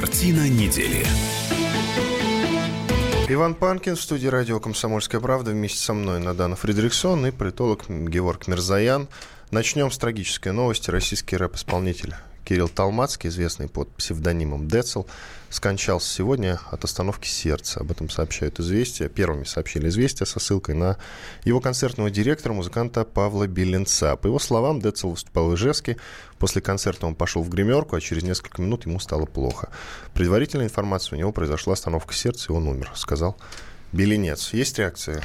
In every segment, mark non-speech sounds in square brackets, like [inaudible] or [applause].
Картина недели. Иван Панкин в студии радио «Комсомольская правда» вместе со мной Надана Фредериксон и политолог Георг Мирзаян. Начнем с трагической новости. Российский рэп-исполнитель Кирилл Талмацкий, известный под псевдонимом Децл, скончался сегодня от остановки сердца. Об этом сообщают «Известия». Первыми сообщили «Известия» со ссылкой на его концертного директора, музыканта Павла Беленца. По его словам, Децл выступал в Ижевске. После концерта он пошел в гримерку, а через несколько минут ему стало плохо. Предварительная информация, у него произошла остановка сердца, и он умер, сказал Беленец. Есть реакция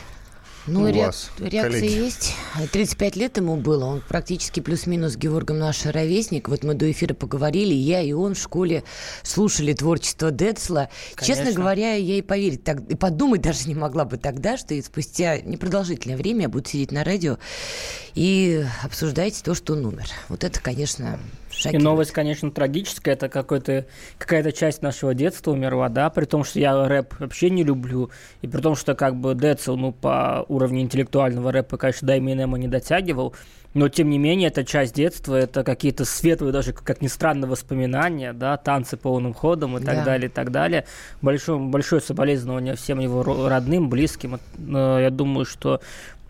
ну, у ре... вас, реакция коллеги. есть. 35 лет ему было. Он практически плюс-минус Георгом наш ровесник. Вот мы до эфира поговорили. Я и он в школе слушали творчество Децла. Конечно. Честно говоря, я и поверить, так, и подумать даже не могла бы тогда, что и спустя непродолжительное время я буду сидеть на радио и обсуждать то, что он умер. Вот это, конечно, Шокирует. И новость, конечно, трагическая. Это какой-то, какая-то часть нашего детства умерла, да, при том, что я рэп вообще не люблю. И при том, что как бы Децл, ну, по уровню интеллектуального рэпа, конечно, до Эминема не дотягивал. Но, тем не менее, это часть детства, это какие-то светлые, даже, как ни странно, воспоминания, да, танцы полным ходом и так да. далее, и так далее. Большое, большое соболезнование всем его родным, близким. Э, я думаю, что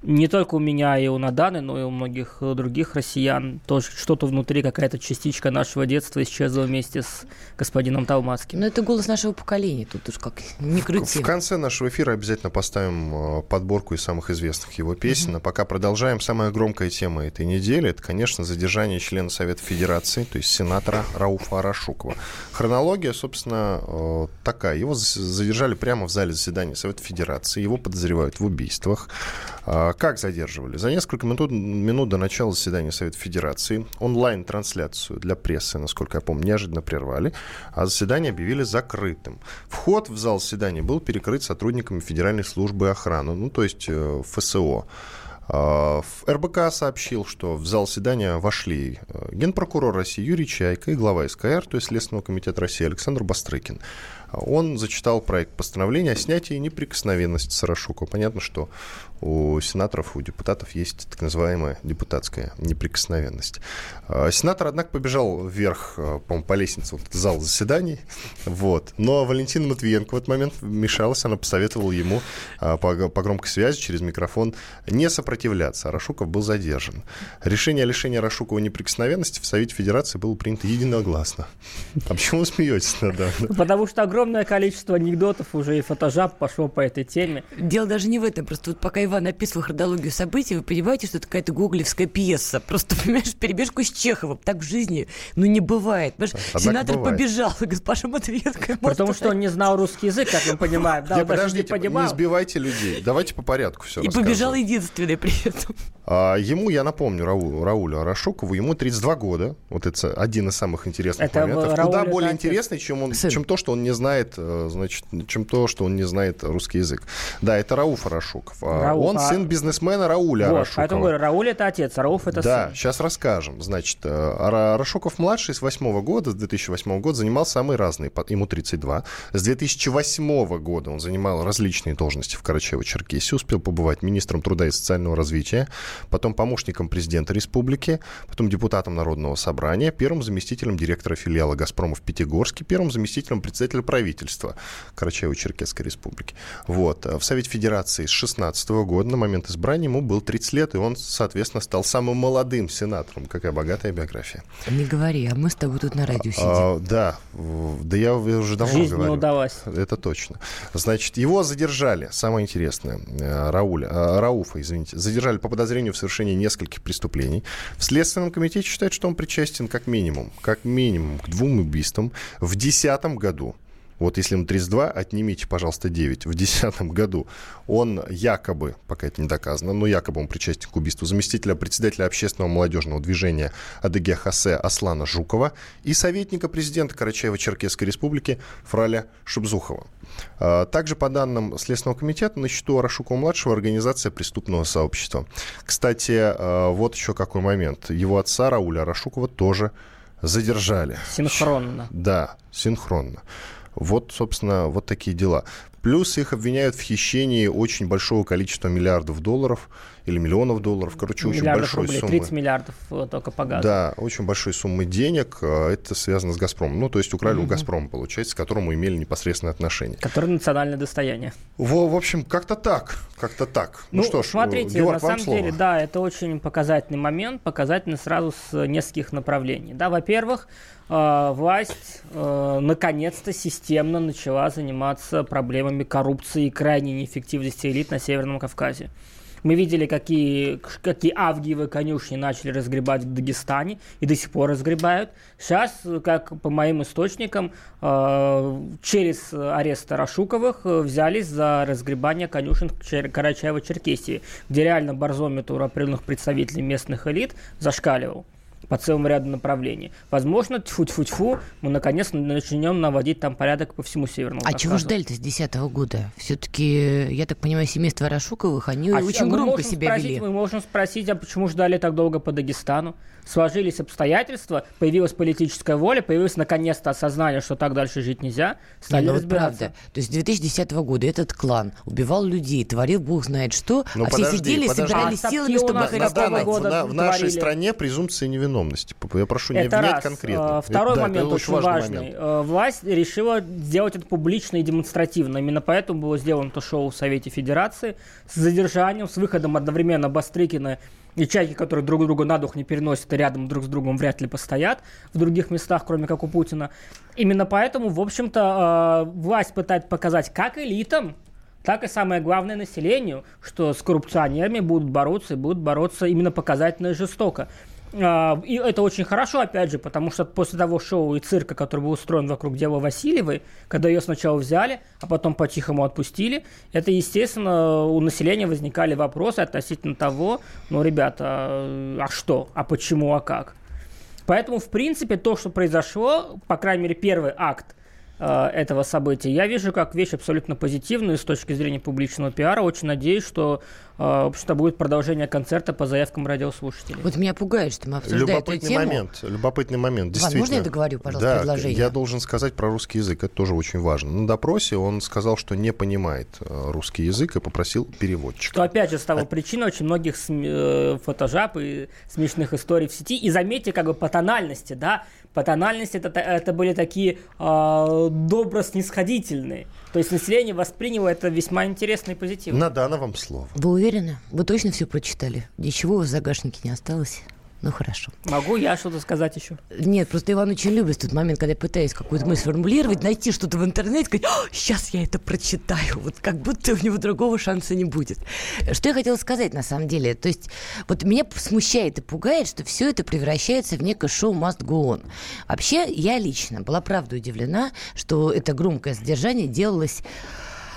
не только у меня и у Наданы, но и у многих других россиян тоже что-то внутри, какая-то частичка нашего детства исчезла вместе с господином Талмацким. Но это голос нашего поколения, тут уж как не крути. В, в конце нашего эфира обязательно поставим э, подборку из самых известных его песен. Угу. А пока продолжаем. Самая громкая тема этой недели – это, конечно, задержание члена Совета Федерации, то есть сенатора Рауфа Арашукова. Хронология, собственно, э, такая. Его задержали прямо в зале заседания Совета Федерации. Его подозревают в убийствах. Как задерживали? За несколько минут, минут до начала заседания Совета Федерации онлайн-трансляцию для прессы, насколько я помню, неожиданно прервали, а заседание объявили закрытым. Вход в зал заседания был перекрыт сотрудниками Федеральной службы охраны, ну, то есть э, ФСО. А, РБК сообщил, что в зал заседания вошли э, генпрокурор России Юрий Чайка и глава СКР, то есть Следственного комитета России Александр Бастрыкин. Он зачитал проект постановления о снятии неприкосновенности Сарашукова. Понятно, что у сенаторов, у депутатов есть так называемая депутатская неприкосновенность. А, сенатор, однако, побежал вверх, а, по по лестнице, вот зал заседаний, [laughs] вот. Но Валентина Матвиенко в этот момент вмешалась, она посоветовала ему а, по, по громкой связи через микрофон не сопротивляться. Рашуков был задержан. Решение о лишении Рашукова неприкосновенности в Совете Федерации было принято единогласно. А почему вы смеетесь, Надана? Потому что огромное количество анекдотов уже и фотожаб пошло по этой теме. Дело даже не в этом, просто вот пока Иван описывал хронологию событий, вы понимаете, что это какая-то гоголевская пьеса. Просто, [laughs] понимаешь, перебежку с Чеховым. Так в жизни, ну, не бывает. Понимаешь, сенатор бывает. побежал, госпожа Матвеенко. Потому что он не знал русский язык, как мы понимаем. Да, подождите, не, не сбивайте людей. Давайте по порядку все И побежал единственный при этом. А, ему, я напомню, Рау, Раулю Арашукову, ему 32 года. Вот это один из самых интересных это моментов. Рауль Куда более интересный, чем, он, чем то, что он не знает, э, значит, чем то, что он не знает русский язык. Да, это Рауф Арашуков. А Рауф, он а... сын бизнесмена Рауля вот, Арашукова. Поэтому говорю, Рауль это отец, Рауф это да, сын. Да, сейчас расскажем. Значит, э, Арашуков-младший с 8 года, с 2008 года занимал самые разные, ему 32. С 2008 года он занимал различные должности в Карачаево-Черкесии, успел побывать министром труда и социального развития, потом помощником президента республики, потом депутатом Народного собрания, первым заместителем директора филиала «Газпрома» в Пятигорске, первым заместителем председателя правительства Карачаево-Черкесской республики. Вот. В Совете Федерации с 16 года, на момент избрания, ему был 30 лет, и он, соответственно, стал самым молодым сенатором. Какая богатая биография. Не говори, а мы с тобой тут на радио сидим. А, да, да я уже давно Жизнь говорю. не удалась. Это точно. Значит, его задержали, самое интересное, э, Рауля, э, Рауфа, извините, задержали по подозрению в совершении нескольких преступлений. В Следственном комитете считают, что он причастен как минимум, как минимум к двум убийствам в 2010 году вот если ему 32, отнимите, пожалуйста, 9. В 2010 году он якобы, пока это не доказано, но якобы он причастен к убийству заместителя председателя общественного молодежного движения АДГ Хосе Аслана Жукова и советника президента Карачаево-Черкесской республики Фраля Шубзухова. А, также, по данным Следственного комитета, на счету Арашукова-младшего организация преступного сообщества. Кстати, а, вот еще какой момент. Его отца Рауля Арашукова тоже задержали. Синхронно. Да, синхронно. Вот, собственно, вот такие дела. Плюс их обвиняют в хищении очень большого количества миллиардов долларов или миллионов долларов. Короче, очень большой рублей, суммы. 30 миллиардов э, только по газу. Да, очень большой суммы денег. э, Это связано с «Газпромом». Ну, то есть украли у «Газпрома», получается, к которому имели непосредственное отношение. Который национальное достояние. В, в общем, как-то так. Как-то так. Ну, Ну, что ж, смотрите, Георг, на самом слово. деле, да, это очень показательный момент, показательный сразу с нескольких направлений. Да, во-первых, э, власть э, наконец-то системно начала заниматься проблемами коррупции и крайней неэффективности элит на Северном Кавказе. Мы видели, какие, какие авгиевые конюшни начали разгребать в Дагестане и до сих пор разгребают. Сейчас, как по моим источникам, э, через арест Рашуковых э, взялись за разгребание конюшен Карачаево-Черкесии, где реально барзометр определенных представителей местных элит зашкаливал по целому ряду направлений. Возможно, тьфу-тьфу-тьфу, мы наконец начнем наводить там порядок по всему Северному А чего Кавказу. ждали-то с 2010 года? Все-таки, я так понимаю, семейство Рашуковых, они А очень громко себя спросить, вели. Мы можем спросить, а почему ждали так долго по Дагестану? Сложились обстоятельства, появилась политическая воля, появилось наконец-то осознание, что так дальше жить нельзя, Не, стали ну вот разбираться. правда. То есть с 2010 года этот клан убивал людей, творил бог знает что, Ну, а все подожди, сидели и подожди. собирали А силами, чтобы их На, какого арестовать. в на- в нашей творили? стране презумпция невиновности. Я прошу не Это обвинять раз. конкретно. А, Второй Это- да, момент это очень важный. момент. Э, Власть решила сделать это публично и демонстративно. Именно поэтому было сделано то шоу в Совете Федерации с задержанием, с выходом одновременно Бастрыкина и Чайки, которые друг друга на дух не переносят и рядом друг с другом вряд ли постоят в других местах, кроме как у Путина. Именно поэтому, в общем-то, э, власть пытается показать как элитам, так и самое главное населению, что с коррупционерами будут бороться и будут бороться именно показательно и жестоко. А, И это очень хорошо, опять же, потому что после того шоу и цирка, который был устроен вокруг дела Васильевой, когда ее сначала взяли, а потом по-тихому отпустили, это, естественно, у населения возникали вопросы относительно того, ну, ребята, а что, а почему, а как? Поэтому, в принципе, то, что произошло, по крайней мере, первый акт э, этого события, я вижу как вещь абсолютно позитивную с точки зрения публичного пиара. Очень надеюсь, что, в общем-то, будет продолжение концерта по заявкам радиослушателей. Вот меня пугает, что мы обсуждаем эту Любопытный тему. момент, любопытный момент, Ван, действительно. можно я договорю, пожалуйста, да, предложение? я должен сказать про русский язык, это тоже очень важно. На допросе он сказал, что не понимает э, русский язык и попросил переводчика. Что, опять же, стало причиной очень многих см- э, фотожаб и смешных историй в сети. И заметьте, как бы по тональности, да, по тональности это, это были такие э, добро-снисходительные. То есть население восприняло это весьма интересно и позитивно. Надана вам слово. Вы уверены? Вы точно все прочитали? Ничего у вас в загашнике не осталось? Ну хорошо. Могу я что-то сказать еще? Нет, просто Иван очень любит тот момент, когда я пытаюсь какую-то мысль сформулировать, найти что-то в интернете, сказать, «О, сейчас я это прочитаю. Вот как будто у него другого шанса не будет. Что я хотела сказать на самом деле? То есть вот меня смущает и пугает, что все это превращается в некое шоу must go on. Вообще, я лично была правда удивлена, что это громкое содержание делалось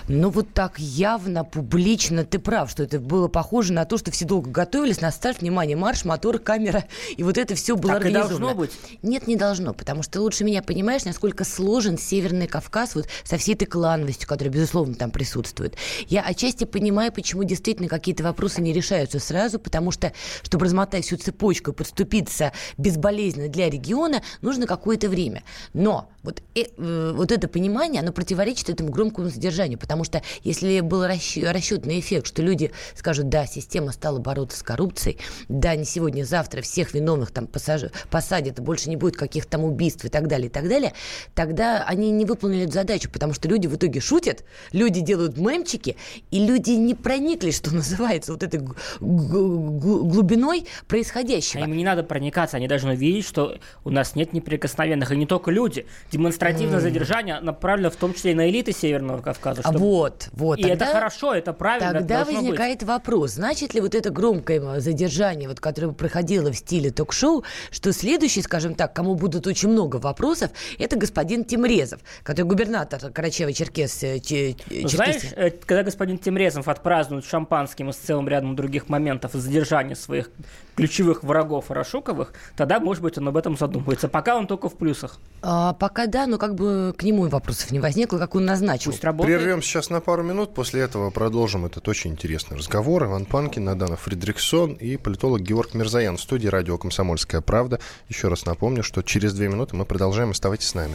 ну, вот так явно, публично, ты прав, что это было похоже на то, что все долго готовились на старт, внимание, марш, мотор, камера, и вот это все было Так и организовано. должно быть. Нет, не должно, потому что ты лучше меня понимаешь, насколько сложен Северный Кавказ вот со всей этой клановостью, которая, безусловно, там присутствует. Я отчасти понимаю, почему действительно какие-то вопросы не решаются сразу, потому что, чтобы размотать всю цепочку и подступиться безболезненно для региона, нужно какое-то время. Но вот, э, э, вот это понимание, оно противоречит этому громкому содержанию, потому что если был расчет, расчетный эффект, что люди скажут, да, система стала бороться с коррупцией, да, не сегодня, завтра всех виновных там посаж... посадят, больше не будет каких-то там убийств и так далее, и так далее, тогда они не выполнили эту задачу, потому что люди в итоге шутят, люди делают мемчики, и люди не прониклись, что [laughs] называется, вот этой глубиной происходящего. А им не надо проникаться, они должны видеть, что у нас нет неприкосновенных, и не только люди. Демонстративное задержание направлено в том числе и на элиты Северного Кавказа. А чтобы- вот, вот. И тогда- это хорошо, это правильно, это Тогда быть. возникает вопрос, значит ли вот это громкое задержание, вот, которое проходило в стиле ток-шоу, что следующий, скажем так, кому будут очень много вопросов, это господин Тимрезов, который губернатор Карачаева-Черкес. э, Ну, Знаешь, э, когда господин Тимрезов отпразднует шампанским и с целым рядом других моментов задержания своих ключевых врагов Рашуковых, тогда, может быть, он об этом задумается. Пока он только в плюсах. А, пока да, но как бы к нему и вопросов не возникло, как он назначил. Пусть работает. Прервем сейчас на пару минут, после этого продолжим этот очень интересный разговор. Иван Панкин, Надана Фридриксон и политолог Георг Мирзаян в студии радио «Комсомольская правда». Еще раз напомню, что через две минуты мы продолжаем. Оставайтесь с нами.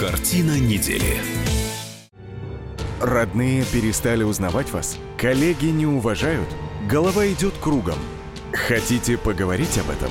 Картина недели. Родные перестали узнавать вас? Коллеги не уважают? Голова идет кругом. Хотите поговорить об этом?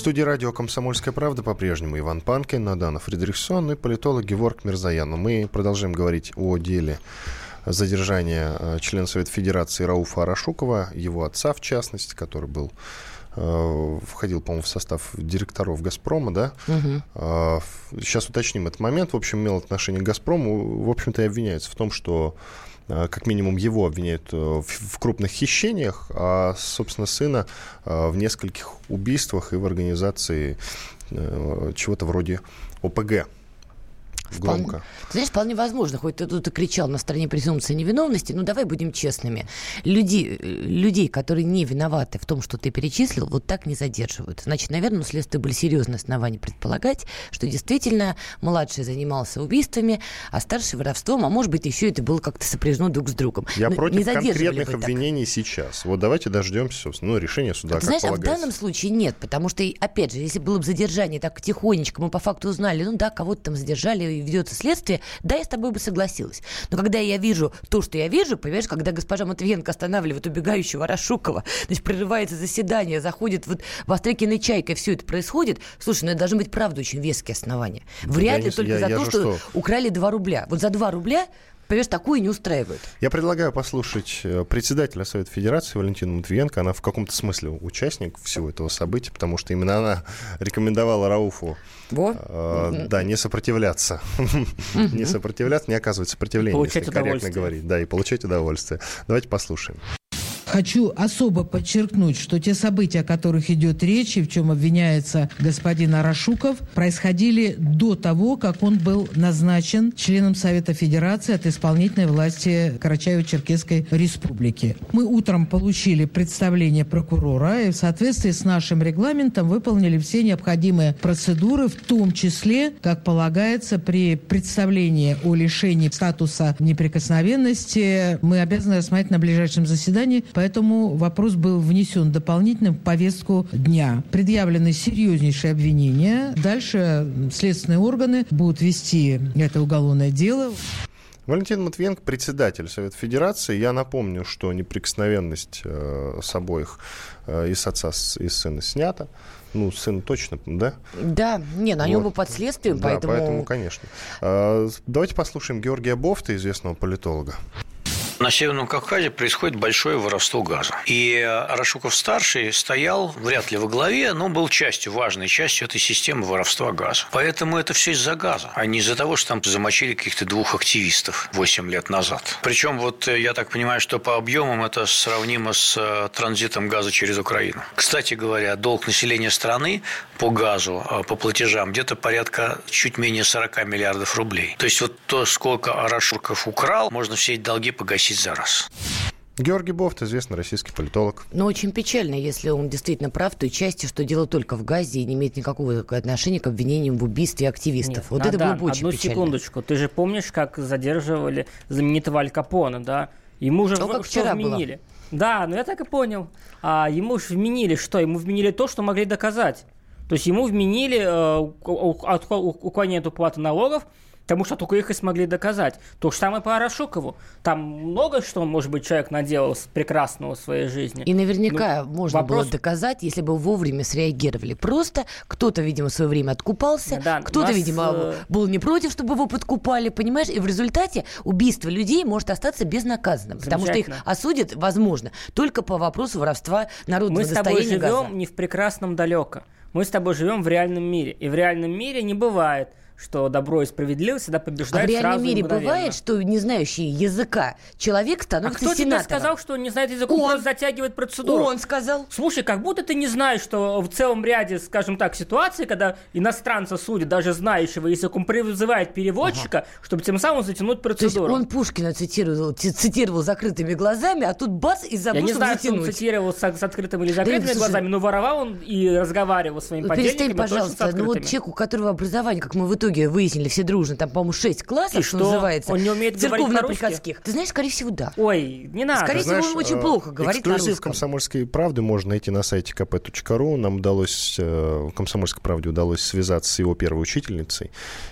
В студии радио «Комсомольская правда» по-прежнему Иван Панкин, Надана Фридрихсон и политолог Геворг Мирзаян. Мы продолжаем говорить о деле задержания э, члена Совета Федерации Рауфа Арашукова, его отца в частности, который был э, входил, по-моему, в состав директоров «Газпрома», да? Угу. Сейчас уточним этот момент. В общем, имел отношение к «Газпрому». В общем-то, и обвиняется в том, что как минимум его обвиняют э, в крупных хищениях, а, собственно, сына э, в нескольких убийствах и в организации чего-то вроде ОПГ громко. Ты знаешь, вполне возможно, хоть ты тут и кричал на стороне презумпции невиновности, ну давай будем честными. Люди, людей, которые не виноваты в том, что ты перечислил, вот так не задерживают. Значит, наверное, у следствия были серьезные основания предполагать, что действительно младший занимался убийствами, а старший воровством, а может быть, еще это было как-то сопряжено друг с другом. Я Но против конкретных обвинений сейчас. Вот давайте дождемся, собственно, ну, решения суда, а как знаешь, полагается. а в данном случае нет, потому что, опять же, если было бы задержание так тихонечко, мы по факту узнали, ну да, кого-то там задержали, ведется следствие, да, я с тобой бы согласилась. Но когда я вижу то, что я вижу, понимаешь, когда госпожа Матвиенко останавливает убегающего Рашукова, значит, прерывается заседание, заходит вот Вострекиной чайкой, все это происходит, слушай, ну это должны быть, правда, очень веские основания. Вряд я ли не, только я, за я то, что, что украли 2 рубля. Вот за 2 рубля понимаешь, такое не устраивает. Я предлагаю послушать э, председателя Совета Федерации Валентину Матвиенко. Она в каком-то смысле участник всего этого события, потому что именно она [laughs] рекомендовала Рауфу Во. Э, да, не сопротивляться. [laughs] не сопротивляться, не оказывать сопротивления, если корректно говорить. Да, и получать удовольствие. Давайте послушаем. Хочу особо подчеркнуть, что те события, о которых идет речь, и в чем обвиняется господин Арашуков, происходили до того, как он был назначен членом Совета Федерации от исполнительной власти Карачаево-Черкесской Республики. Мы утром получили представление прокурора и в соответствии с нашим регламентом выполнили все необходимые процедуры, в том числе, как полагается, при представлении о лишении статуса неприкосновенности мы обязаны рассмотреть на ближайшем заседании Поэтому вопрос был внесен дополнительно в повестку дня. Предъявлены серьезнейшие обвинения. Дальше следственные органы будут вести это уголовное дело. Валентин Матвиенко, председатель Совета Федерации. Я напомню, что неприкосновенность э, с обоих, э, и с отца, и с сына снята. Ну, сын точно, да? Да, не, на нем вот. под следствием, да, поэтому... поэтому, конечно. Э, давайте послушаем Георгия Бофта, известного политолога. На Северном Кавказе происходит большое воровство газа. И Рашуков-старший стоял вряд ли во главе, но был частью, важной частью этой системы воровства газа. Поэтому это все из-за газа, а не из-за того, что там замочили каких-то двух активистов 8 лет назад. Причем вот э, я так понимаю, что по объемам это сравнимо с э, транзитом газа через Украину. Кстати говоря, долг населения страны по газу, э, по платежам где-то порядка чуть менее 40 миллиардов рублей. То есть вот то, сколько Арашурков украл, можно все эти долги погасить вылечить за раз. Георгий Бофт, известный российский политолог. Но очень печально, если он действительно прав в той части, что дело только в газе и не имеет никакого отношения к обвинениям в убийстве активистов. Нет, вот это было бы очень одну печально. секундочку. Ты же помнишь, как задерживали знаменитого Аль Капона, да? Ему же ну, как что вчера вменили? Было. Да, ну я так и понял. А ему же вменили что? Ему вменили то, что могли доказать. То есть ему вменили э, уклонение от уплаты налогов, Потому что только их и смогли доказать. То же самое по Арашукову. Там много что, может быть, человек наделал прекрасного в своей жизни. И наверняка ну, можно вопрос... было доказать, если бы вовремя среагировали. Просто кто-то, видимо, в свое время откупался, да, кто-то, нас... видимо, э, был не против, чтобы его подкупали, понимаешь? И в результате убийство людей может остаться безнаказанным. Потому что их осудят, возможно, только по вопросу воровства народного Мы достояния Мы с тобой живем газа. не в прекрасном далеко. Мы с тобой живем в реальном мире. И в реальном мире не бывает что добро и справедливость всегда побеждают а в реальном сразу мире бывает, что не знающий языка человек становится а кто сенатором? тебе сказал, что он не знает язык? Он, он просто затягивает процедуру. Он сказал. Слушай, как будто ты не знаешь, что в целом ряде, скажем так, ситуаций, когда иностранца судят, даже знающего язык, он призывает переводчика, ага. чтобы тем самым затянуть процедуру. То есть он Пушкина цитировал, цитировал закрытыми глазами, а тут бац и забыл, Я не знаю, затянуть. он цитировал с, с открытыми или закрытыми да, глазами, но воровал он и разговаривал с своим Перестань, пожалуйста, ну вот человек, у которого образование, как мы в итоге выяснили все дружно, там, по-моему, 6 классов, и что, называется. Он не умеет церковно-приходских. Ты знаешь, скорее всего, да. Ой, не надо. Скорее Знаешь, всего, он очень э, плохо говорит на русском. «Комсомольской правды» можно найти на сайте kp.ru. Нам удалось, э, «Комсомольской правде» удалось связаться с его первой учительницей.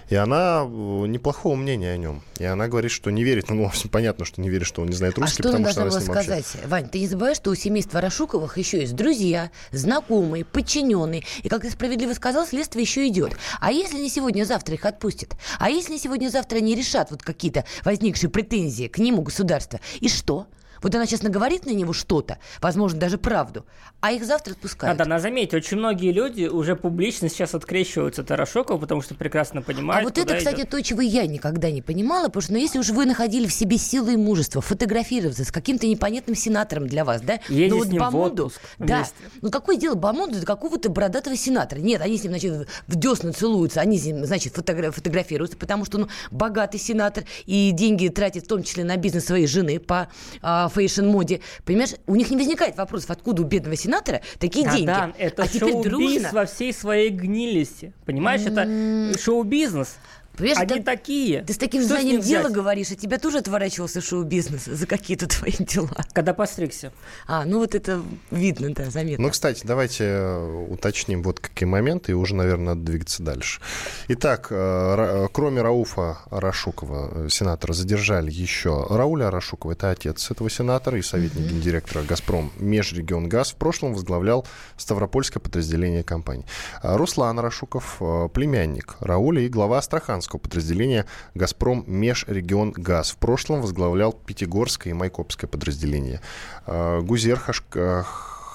И она э, неплохого мнения о нем. И она говорит, что не верит, ну, понятно, что не верит, что он не знает А русский, что она потому что должна она была с ним сказать? общается. Вань, ты не забываешь, что у семейства Рашуковых еще есть друзья, знакомые, подчиненные. И, как ты справедливо сказал, следствие еще идет. А если не сегодня, завтра их отпустят? А если не сегодня, завтра они решат вот какие-то возникшие претензии к нему государства? И что? Вот она сейчас наговорит на него что-то, возможно, даже правду, а их завтра отпускают. Да, да, заметьте, очень многие люди уже публично сейчас открещиваются от потому что прекрасно понимают, А вот это, кстати, идет. то, чего я никогда не понимала, потому что, ну, если уж вы находили в себе силы и мужество фотографироваться с каким-то непонятным сенатором для вас, да? Ездить ну, вот с ним в Бамонду, отпуск да. вместе. Ну, какое дело бомонду до какого-то бородатого сенатора? Нет, они с ним, значит, в десна целуются, они с ним, значит, фотогра- фотографируются, потому что, ну, богатый сенатор и деньги тратит в том числе на бизнес своей жены по а, фэйшн-моде. Понимаешь, у них не возникает вопросов, откуда у бедного сенатора такие Да, деньги. да, это а теперь шоу-биз дружно. во всей своей гнилости. Понимаешь, это шоу-бизнес. Понимаешь, Они это- такие. Ты с таким Что знанием дела взять? говоришь, а тебя тоже отворачивался шоу-бизнес за какие-то твои дела. Когда постригся. А, ну вот это видно, да, заметно. Ну, кстати, давайте э, уточним вот какие моменты, и уже, наверное, надо двигаться дальше. Итак, э, кроме Рауфа Арашукова, э, сенатора, задержали еще Рауля Арашукова, это отец этого сенатора и советник гендиректора «Газпром» Межрегионгаз. В прошлом возглавлял Ставропольское подразделение компании. Руслан Арашуков, э, племянник Рауля и глава Астраханского подразделения «Газпром Межрегионгаз». В прошлом возглавлял Пятигорское и Майкопское подразделение. А Гузер э,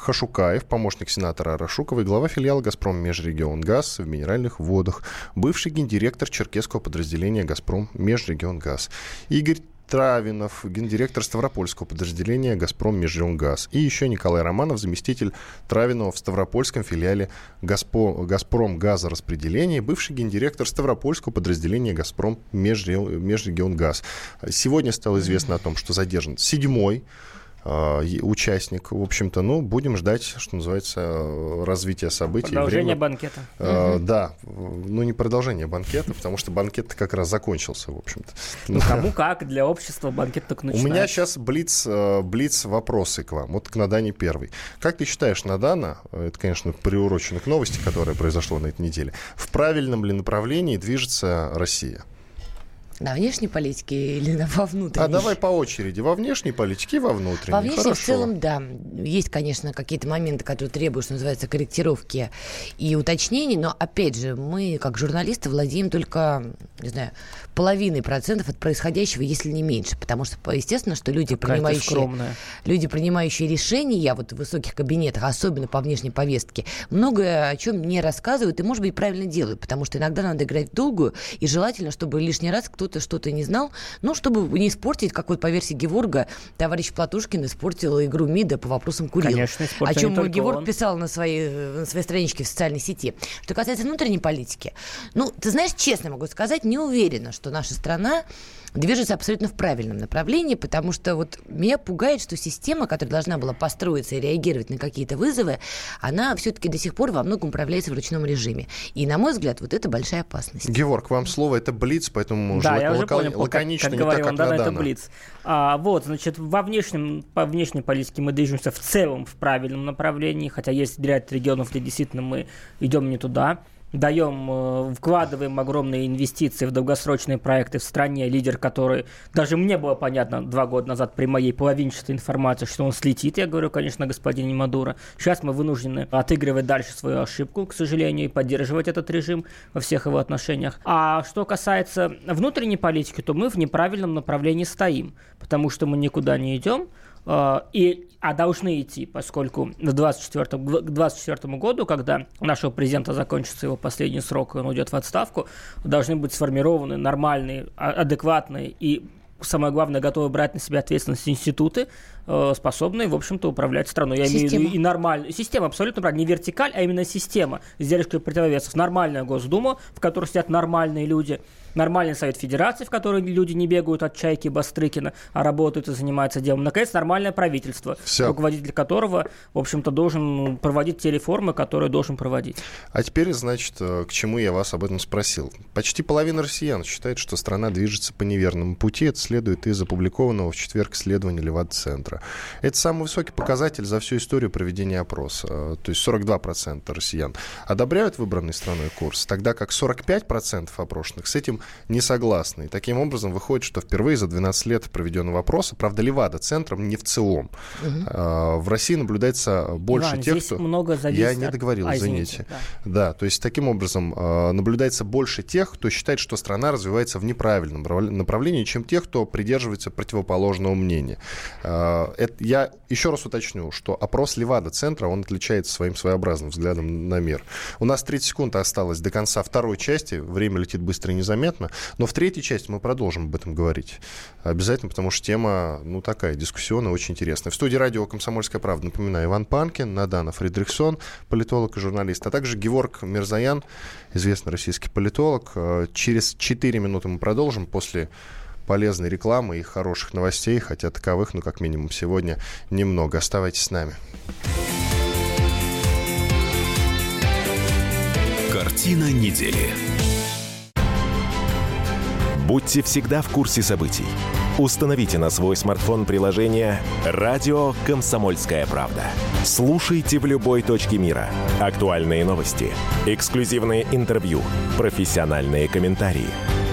Хашукаев, помощник сенатора Арашукова и глава филиала «Газпром Межрегионгаз» в минеральных водах, бывший гендиректор черкесского подразделения «Газпром Межрегионгаз». Игорь Травинов, гендиректор Ставропольского подразделения «Газпром Межрегионгаз». И еще Николай Романов, заместитель Травинова в Ставропольском филиале «Газпо- «Газпром газораспределения», бывший гендиректор Ставропольского подразделения «Газпром Межре- Межрегионгаз». Сегодня стало известно о том, что задержан седьмой участник. В общем-то, ну, будем ждать, что называется, развития событий. Продолжение Время- банкета. Э, Да, ну не продолжение банкета, потому что банкет как раз закончился, в общем-то. Ну, кому как, для общества банкет только У начинается. меня сейчас блиц, э, блиц вопросы к вам. Вот к Надане первый. Как ты считаешь, Надана, это, конечно, приурочено к новости, которая произошла на этой неделе, в правильном ли направлении движется Россия? На внешней политике или на, во внутренней? А давай по очереди. Во внешней политике и во внутренней. Во внешней в Хорошо. целом, да. Есть, конечно, какие-то моменты, которые требуют, что называется, корректировки и уточнений, но, опять же, мы, как журналисты, владеем только, не знаю, половиной процентов от происходящего, если не меньше, потому что, естественно, что люди, Какая принимающие, люди, принимающие решения вот в высоких кабинетах, особенно по внешней повестке, многое о чем не рассказывают и, может быть, правильно делают, потому что иногда надо играть в долгую, и желательно, чтобы лишний раз кто-то что-то не знал, ну, чтобы не испортить, как вот по версии Геворга, товарищ Платушкин испортил игру МИДа по вопросам Курил. Конечно, О чем только Геворг он. писал на своей, на своей страничке в социальной сети. Что касается внутренней политики, ну, ты знаешь, честно могу сказать, не уверена, что наша страна движется абсолютно в правильном направлении, потому что вот меня пугает, что система, которая должна была построиться и реагировать на какие-то вызовы, она все-таки до сих пор во многом управляется в ручном режиме. И, на мой взгляд, вот это большая опасность. Геворг, вам слово, это блиц, поэтому Да, я уже лака- понял, как, лаконично, как не говорил так, как Андана, это. Блиц. А, вот, значит, во внешнем, по внешней политике мы движемся в целом в правильном направлении, хотя есть ряд регионов, где действительно мы идем не туда. Даем, э, вкладываем огромные инвестиции в долгосрочные проекты в стране, лидер который, даже мне было понятно два года назад при моей половинчатой информации, что он слетит, я говорю, конечно, господине Мадуро. Сейчас мы вынуждены отыгрывать дальше свою ошибку, к сожалению, и поддерживать этот режим во всех его отношениях. А что касается внутренней политики, то мы в неправильном направлении стоим, потому что мы никуда не идем, и, а должны идти, поскольку в 24 к 2024 году, когда у нашего президента закончится его последний срок, и он уйдет в отставку, должны быть сформированы нормальные, а, адекватные и самое главное, готовы брать на себя ответственность институты, Э, способные, в общем-то, управлять страной. Я система. имею в виду и нормальную. Система абсолютно правильно. Не вертикаль, а именно система с держкой противовесов. Нормальная Госдума, в которой сидят нормальные люди. Нормальный Совет Федерации, в которой люди не бегают от Чайки и Бастрыкина, а работают и занимаются делом. Наконец, нормальное правительство, Все. руководитель которого, в общем-то, должен проводить те реформы, которые должен проводить. А теперь, значит, э, к чему я вас об этом спросил. Почти половина россиян считает, что страна движется по неверному пути. Это следует из опубликованного в четверг исследования Левад-центра центра. Это самый высокий показатель за всю историю проведения опроса. То есть 42% россиян одобряют выбранный страной курс, тогда как 45% опрошенных с этим не согласны. И таким образом выходит, что впервые за 12 лет проведенного опроса, правда, Левада-центром, не в целом, угу. в России наблюдается больше Иван, тех, кто... много Я не договорил, от... извините. да. да, то есть таким образом а, наблюдается больше тех, кто считает, что страна развивается в неправильном направлении, чем тех, кто придерживается противоположного мнения. А, это, я еще раз уточню, что опрос Левада-центра, он отличается своим своеобразным взглядом на мир. У нас 30 секунд осталось до конца второй части, время летит быстро и незаметно, но в третьей части мы продолжим об этом говорить. Обязательно, потому что тема, ну, такая, дискуссионная, очень интересная. В студии радио «Комсомольская правда», напоминаю, Иван Панкин, Надана Фридрихсон, политолог и журналист, а также Геворг Мирзаян, известный российский политолог. Э, через 4 минуты мы продолжим после полезной рекламы и хороших новостей, хотя таковых, ну, как минимум, сегодня немного. Оставайтесь с нами. Картина недели. Будьте всегда в курсе событий. Установите на свой смартфон приложение «Радио Комсомольская правда». Слушайте в любой точке мира. Актуальные новости, эксклюзивные интервью, профессиональные комментарии –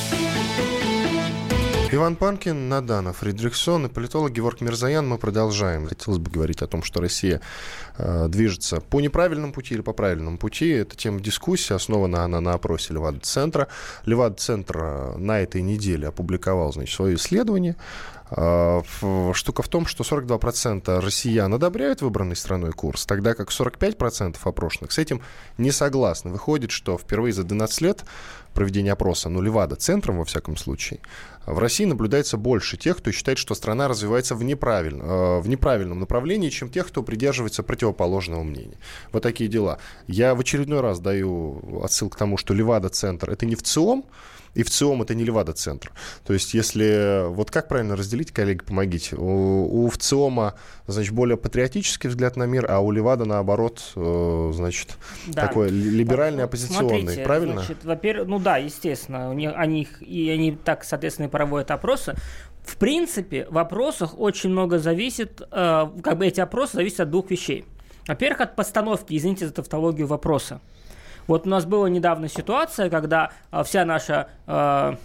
Иван Панкин, Надана Фридрихсон и политолог Георг Мирзаян. Мы продолжаем. Хотелось бы говорить о том, что Россия э, движется по неправильному пути или по правильному пути. Это тема дискуссии, основана она на опросе Левада-центра. Левада-центр э, на этой неделе опубликовал значит, свое исследование. Э, штука в том, что 42% россиян одобряют выбранный страной курс, тогда как 45% опрошенных с этим не согласны. Выходит, что впервые за 12 лет проведения опроса, ну, Левада центром, во всяком случае, в России наблюдается больше тех, кто считает, что страна развивается в, неправильном, э, в неправильном направлении, чем тех, кто придерживается противоположного мнения. Вот такие дела. Я в очередной раз даю отсылку к тому, что Левада-центр — это не в ЦИОМ, и в ЦИОМ это не Левада-центр. То есть, если... Вот как правильно разделить, коллеги, помогите. У, у ВЦИОМа, значит, более патриотический взгляд на мир, а у Левада, наоборот, э, значит, да. такой либеральный, оппозиционный. Смотрите, правильно? Значит, во-первых, ну да, естественно. У них, они, и они так, соответственно, и проводят опросы. В принципе, в вопросах очень много зависит, э, как бы эти опросы зависят от двух вещей. Во-первых, от постановки, извините за тавтологию вопроса. Вот у нас была недавно ситуация, когда э, вся наша э,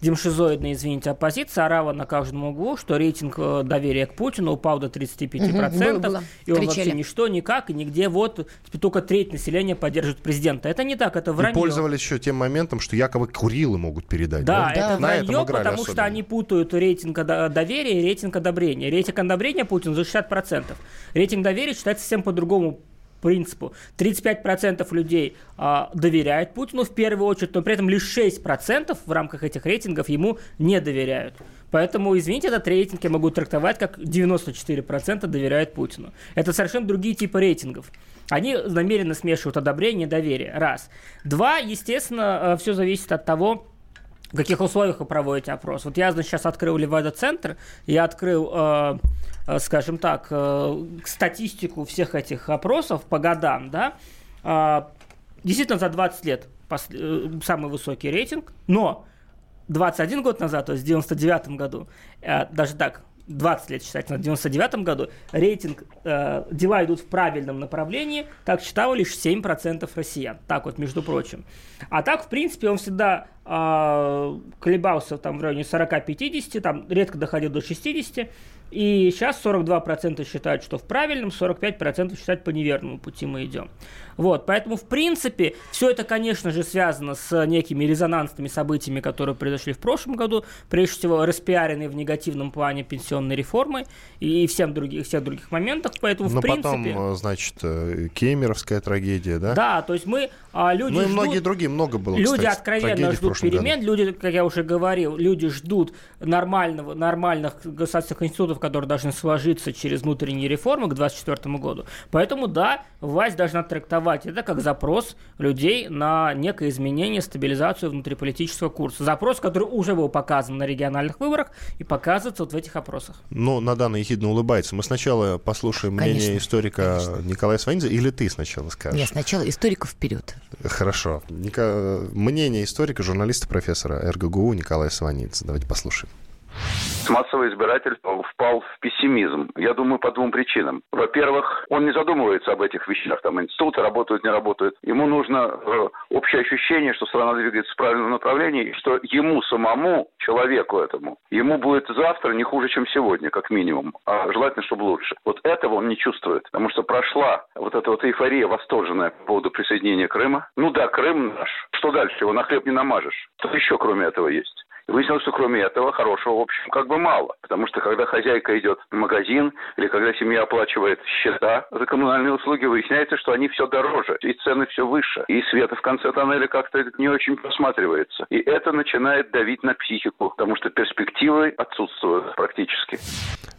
демшизоидная, извините, оппозиция орала на каждом углу, что рейтинг э, доверия к Путину упал до 35%, угу, было, было. и он Кричали. вообще ничто, никак, и нигде, вот, только треть населения поддерживает президента. Это не так, это вранье. И пользовались еще тем моментом, что якобы Курилы могут передать. Да, да? это на вранье, потому особенно. что они путают рейтинг доверия и рейтинг одобрения. Рейтинг одобрения Путина за 60%. Рейтинг доверия считается совсем по-другому принципу 35% людей а, доверяют Путину в первую очередь, но при этом лишь 6% в рамках этих рейтингов ему не доверяют. Поэтому, извините, этот рейтинг я могу трактовать как 94% доверяют Путину. Это совершенно другие типы рейтингов. Они намеренно смешивают одобрение и доверие. Раз. Два, естественно, э, все зависит от того, в каких условиях вы проводите опрос. Вот я, значит, сейчас открыл Левада-центр, я открыл, э, скажем так, э, статистику всех этих опросов по годам, да, э, действительно за 20 лет э, самый высокий рейтинг, но 21 год назад, то есть в 99 году, э, даже так, 20 лет считать, в 99 году рейтинг э, «Дела идут в правильном направлении», так считало лишь 7% россиян. Так вот, между прочим. А так, в принципе, он всегда э, колебался там в районе 40-50, там редко доходил до 60, и сейчас 42% считают, что в правильном, 45% считают по неверному пути мы идем. Вот, поэтому, в принципе, все это, конечно же, связано с некими резонансными событиями, которые произошли в прошлом году, прежде всего, распиаренные в негативном плане пенсионной реформой и всем других, всех других моментах, поэтому, Но в принципе... потом, значит, э, Кемеровская трагедия, да? Да, то есть мы, а, люди Ну и ждут, многие другие, много было, Люди кстати, откровенно ждут перемен, году. люди, как я уже говорил, люди ждут нормального, нормальных государственных институтов, которые должны сложиться через внутренние реформы к 2024 году. Поэтому, да, власть должна трактовать это как запрос людей на некое изменение, стабилизацию внутриполитического курса. Запрос, который уже был показан на региональных выборах и показывается вот в этих опросах. Ну, Надана ехидно улыбается. Мы сначала послушаем Конечно. мнение историка Конечно. Николая Сванидзе, или ты сначала скажешь? Нет, сначала историков вперед. Хорошо. Ника... Мнение историка, журналиста, профессора РГГУ Николая Сванидзе. Давайте послушаем. Массовый избиратель впал в пессимизм. Я думаю, по двум причинам. Во-первых, он не задумывается об этих вещах. Там институты работают, не работают. Ему нужно э, общее ощущение, что страна двигается в правильном направлении, и что ему самому, человеку этому, ему будет завтра не хуже, чем сегодня, как минимум. А желательно, чтобы лучше. Вот этого он не чувствует. Потому что прошла вот эта вот эйфория восторженная по поводу присоединения Крыма. Ну да, Крым наш. Что дальше? Его на хлеб не намажешь. Что еще кроме этого есть? Выяснилось, что кроме этого хорошего, в общем, как бы мало. Потому что когда хозяйка идет в магазин или когда семья оплачивает счета за коммунальные услуги, выясняется, что они все дороже, и цены все выше. И света в конце тоннеля как-то не очень просматривается. И это начинает давить на психику, потому что перспективы отсутствуют практически.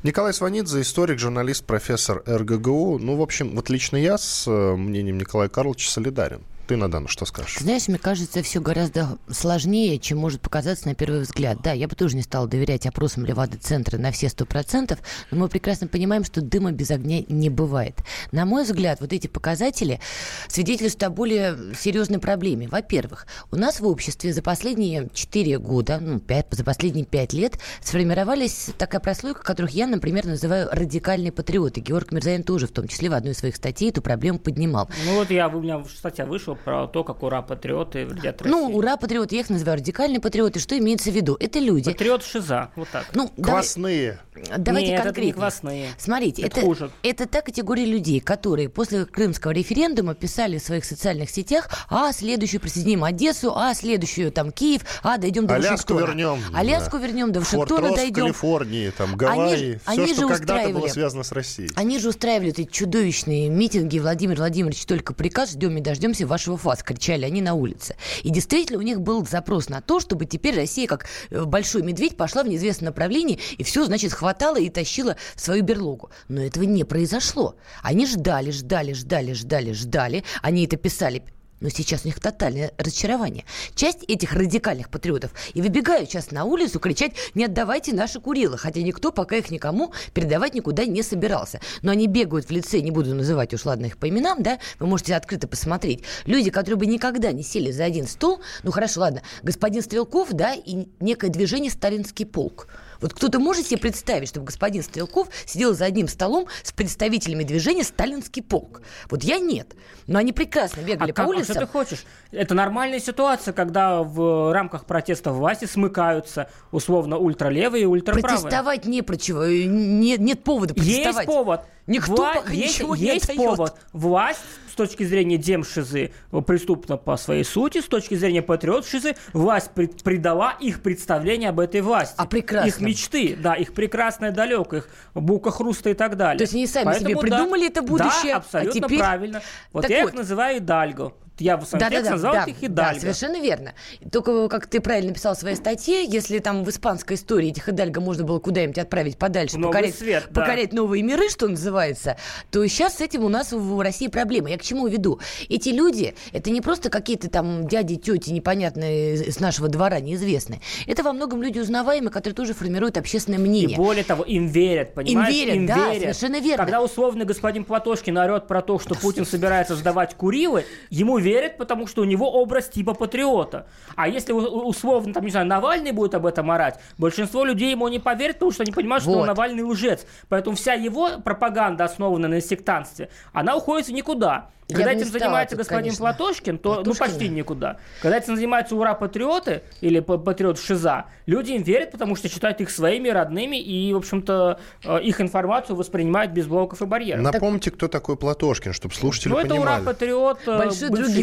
Николай Сванидзе, историк, журналист, профессор РГГУ. Ну, в общем, вот лично я с э, мнением Николая Карловича солидарен. Ты, Надан, что скажешь? Знаешь, мне кажется, все гораздо сложнее, чем может показаться на первый взгляд. Да, я бы тоже не стала доверять опросам Левады-центра на все сто процентов, но мы прекрасно понимаем, что дыма без огня не бывает. На мой взгляд, вот эти показатели свидетельствуют о более серьезной проблеме. Во-первых, у нас в обществе за последние четыре года, ну, 5, за последние пять лет сформировались такая прослойка, которых я, например, называю радикальные патриоты. Георг Мирзаян тоже в том числе в одной из своих статей эту проблему поднимал. Ну вот я, у меня статья вышла про то, как ура-патриоты вредят России. Ну, ура-патриоты, я их называю радикальные патриоты. Что имеется в виду? Это люди. Патриот Шиза, вот так. Ну, квасные. Давайте Нет, конкретнее. это не квасные. Смотрите, это, это, хуже. это та категория людей, которые после крымского референдума писали в своих социальных сетях, а следующую присоединим Одессу, а следующую там Киев, а дойдем до Аляску Вашингтона. вернем. Аляску да. вернем, до Вашингтона Форт дойдем. Калифорнии, там Гавайи, они, все, они что когда-то было связано с Россией. Они же устраивали эти чудовищные митинги. Владимир Владимирович, только приказ, ждем и дождемся вашего ФАС, кричали они на улице. И действительно у них был запрос на то, чтобы теперь Россия, как э, большой медведь, пошла в неизвестном направлении и все, значит, хватала и тащила в свою берлогу. Но этого не произошло. Они ждали, ждали, ждали, ждали, ждали. Они это писали но сейчас у них тотальное разочарование. Часть этих радикальных патриотов и выбегают сейчас на улицу кричать «Не отдавайте наши Курилы», хотя никто пока их никому передавать никуда не собирался. Но они бегают в лице, не буду называть уж, ладно, их по именам, да, вы можете открыто посмотреть. Люди, которые бы никогда не сели за один стол, ну хорошо, ладно, господин Стрелков, да, и некое движение «Сталинский полк». Вот кто-то может себе представить, чтобы господин Стрелков сидел за одним столом с представителями движения «Сталинский полк». Вот я нет. Но они прекрасно бегали а по как, улицам. А что ты хочешь? Это нормальная ситуация, когда в рамках протеста власти смыкаются условно ультралевые и ультраправые. Протестовать не про чего. Нет, нет повода протестовать. Есть повод. Никто Вла... пока есть, ничего есть не повод. Власть с точки зрения демшизы преступна по своей сути, с точки зрения патриотшизы власть пред, предала их представление об этой власти. А прекрасно. Их мечты, да, их прекрасное далеко, их бука хруста и так далее. То есть они сами Поэтому, себе придумали да, это будущее, да, абсолютно а теперь... правильно. Вот так я вот. их называю Дальго. Я в своем да, назвал да, их Хидальго. Да, совершенно верно. Только, как ты правильно написал в своей статье, если там в испанской истории этих Хидальго можно было куда-нибудь отправить подальше, Новый покорять, свет, да. покорять новые миры, что называется, то сейчас с этим у нас в России проблема. Я к чему веду? Эти люди, это не просто какие-то там дяди, тети непонятные с нашего двора, неизвестные. Это во многом люди узнаваемые, которые тоже формируют общественное мнение. И более того, им верят, понимаешь? Им верят, им да, верят. совершенно верно. Когда условный господин Платошкин орет про то, что Путин собирается сдавать Курилы, ему верят верит, потому что у него образ типа патриота. А если условно, там, не знаю, Навальный будет об этом орать, большинство людей ему не поверит, потому что они понимают, вот. что Навальный лжец. Поэтому вся его пропаганда, основанная на сектантстве, она уходит в никуда. Когда этим занимается тут, господин конечно. Платошкин, то Платошкин, ну почти да. никуда. Когда этим занимаются ура-патриоты или патриот Шиза, люди им верят, потому что считают их своими, родными, и, в общем-то, э, их информацию воспринимают без блоков и барьеров. Напомните, кто такой Платошкин, чтобы слушатели ну, понимали. Ну, это ура-патриот, э,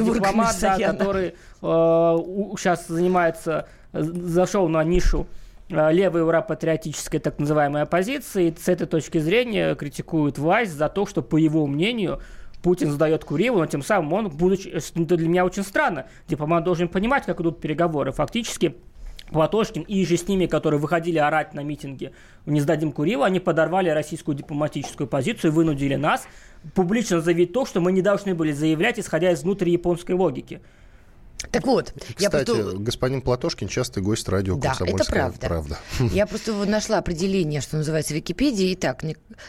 Бывший дипломат, да, который э, сейчас занимается, зашел на нишу левой ура-патриотической так называемой оппозиции, с этой точки зрения критикует власть за то, что, по его мнению, Путин задает Курилу, но тем самым он, будучи, это для меня очень странно, дипломат должен понимать, как идут переговоры. Фактически Платошкин и же с ними, которые выходили орать на митинге «Не сдадим Курила», они подорвали российскую дипломатическую позицию, вынудили нас публично заявить то, что мы не должны были заявлять, исходя из внутрияпонской логики. Так вот, Кстати, я просто... господин Платошкин частый гость радио да, это правда. правда. Я просто нашла определение, что называется в Википедии. Итак,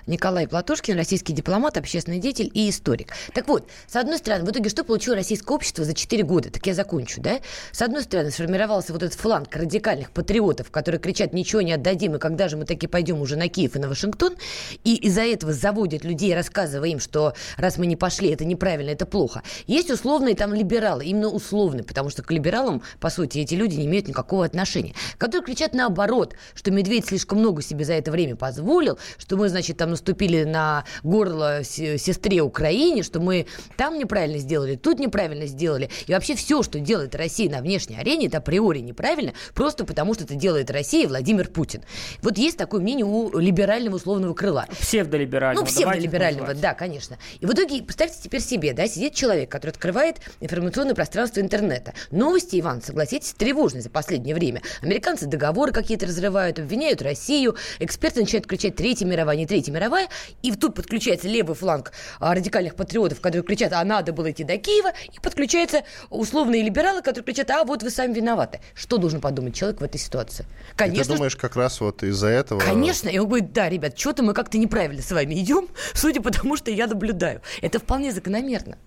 Николай Платошкин, российский дипломат, общественный деятель и историк. Так вот, с одной стороны, в итоге что получило российское общество за 4 года? Так я закончу, да? С одной стороны, сформировался вот этот фланг радикальных патриотов, которые кричат «ничего не отдадим, и когда же мы таки пойдем уже на Киев и на Вашингтон?» И из-за этого заводят людей, рассказывая им, что раз мы не пошли, это неправильно, это плохо. Есть условные там либералы, именно условные, потому что к либералам, по сути, эти люди не имеют никакого отношения, которые кричат наоборот, что медведь слишком много себе за это время позволил, что мы, значит, там наступили на горло сестре Украине, что мы там неправильно сделали, тут неправильно сделали. И вообще все, что делает Россия на внешней арене, это априори неправильно, просто потому что это делает Россия и Владимир Путин. Вот есть такое мнение у либерального условного крыла. Псевдолиберального. Ну, псевдолиберального, да, конечно. И в итоге, представьте теперь себе, да, сидит человек, который открывает информационное пространство интернета. Новости, Иван, согласитесь, тревожные за последнее время. Американцы договоры какие-то разрывают, обвиняют Россию, эксперты начинают кричать «Третья мировая», не «Третья мировая», и тут подключается левый фланг а, радикальных патриотов, которые кричат «А надо было идти до Киева», и подключаются условные либералы, которые кричат «А вот вы сами виноваты». Что должен подумать человек в этой ситуации? Конечно. И ты думаешь, как раз вот из-за этого... Конечно. И он говорит, да, ребят, что-то мы как-то неправильно с вами идем, [laughs] судя по тому, что я наблюдаю. Это вполне закономерно.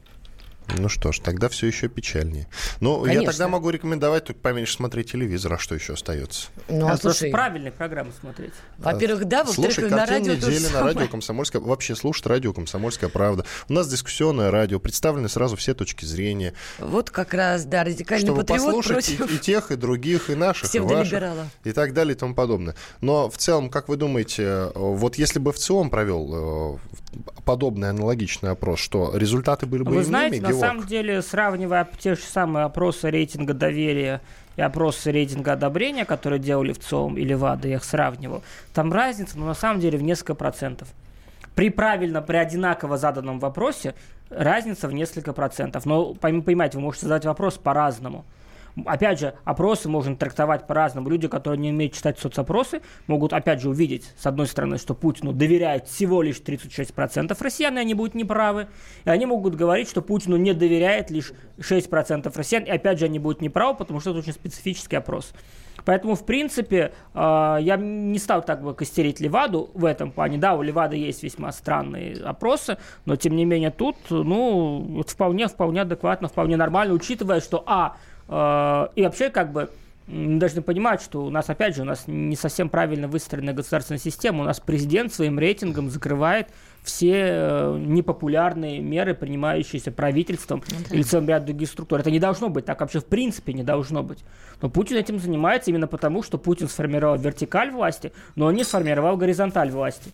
Ну что ж, тогда все еще печальнее. Ну, Конечно. я тогда могу рекомендовать только поменьше смотреть телевизор, а что еще остается? Ну, а, а слушай, правильные программы смотреть. Во-первых, да, во-вторых, на радио недели на радио Комсомольская. Вообще слушать радио Комсомольская правда. У нас дискуссионное радио, представлены сразу все точки зрения. Вот как раз, да, радикальный Чтобы патриот послушать против... и, и тех, и других, и наших, и ваших, и так далее и тому подобное. Но в целом, как вы думаете, вот если бы в ЦИОМ провел э, подобный аналогичный опрос, что результаты были бы Вы знаете, на самом деле, сравнивая те же самые опросы рейтинга доверия и опросы рейтинга одобрения, которые делали в ЦОМ или ВАДА, я их сравнивал, там разница, ну, на самом деле, в несколько процентов. При правильно, при одинаково заданном вопросе разница в несколько процентов. Но, понимаете, вы можете задать вопрос по-разному. Опять же, опросы можно трактовать по-разному. Люди, которые не умеют читать соцопросы, могут, опять же, увидеть, с одной стороны, что Путину доверяет всего лишь 36% россиян, и они будут неправы. И они могут говорить, что Путину не доверяет лишь 6% россиян, и опять же, они будут неправы, потому что это очень специфический опрос. Поэтому, в принципе, э, я не стал так бы костерить Леваду в этом плане. Да, у Левады есть весьма странные опросы, но, тем не менее, тут, ну, вполне, вполне адекватно, вполне нормально, учитывая, что, а, и вообще, как бы, мы должны понимать, что у нас, опять же, у нас не совсем правильно выстроена государственная система. У нас президент своим рейтингом закрывает все э, непопулярные меры, принимающиеся правительством ну да. или целым ряд других структур. Это не должно быть, так вообще в принципе не должно быть. Но Путин этим занимается именно потому, что Путин сформировал вертикаль власти, но он не сформировал горизонталь власти.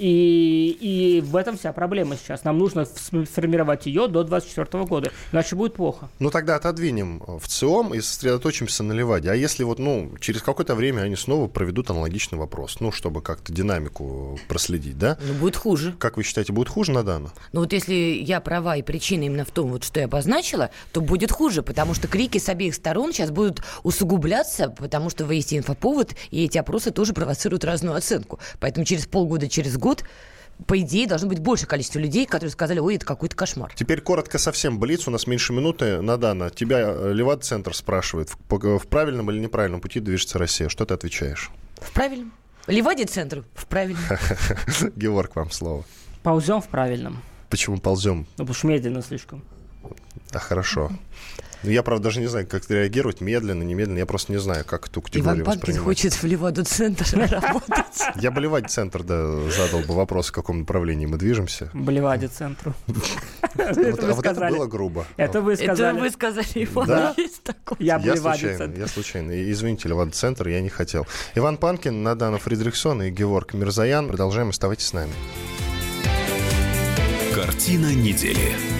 И, и в этом вся проблема сейчас. Нам нужно сформировать ее до 2024 года, иначе будет плохо. Ну тогда отодвинем в ЦИОМ и сосредоточимся на Леваде. А если вот, ну, через какое-то время они снова проведут аналогичный вопрос, ну, чтобы как-то динамику проследить, да? Ну, будет хуже. Как вы считаете, будет хуже, Надана? Ну, вот если я права и причина именно в том, вот что я обозначила, то будет хуже, потому что крики с обеих сторон сейчас будут усугубляться, потому что есть инфоповод, и эти опросы тоже провоцируют разную оценку. Поэтому через полгода, через год год по идее, должно быть больше количество людей, которые сказали, ой, это какой-то кошмар. Теперь коротко совсем. Блиц, у нас меньше минуты. Надана, тебя э, Левад-центр спрашивает, в, в правильном или неправильном пути движется Россия. Что ты отвечаешь? В правильном. Леваде-центр в правильном. [laughs] Георг, вам слово. Ползем в правильном. Почему ползем? Ну, потому что медленно слишком. Да, хорошо. Ну, я, правда, даже не знаю, как реагировать, медленно, немедленно. Я просто не знаю, как эту категорию Иван Панкин хочет в Леваду-центр [laughs] работать. Я бы Леваде-центр, да, задал бы вопрос, в каком направлении мы движемся. Блеваде-центру. [laughs] Вот это было грубо. Это вы сказали. Это вы сказали, Иван, есть такой. Я Блеваде-центр. Я случайно. Извините, Леваде-центр, я не хотел. Иван Панкин, Надана Фридрихсон и Георг Мирзаян. Продолжаем, оставайтесь с нами. Картина недели.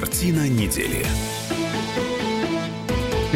Картина недели.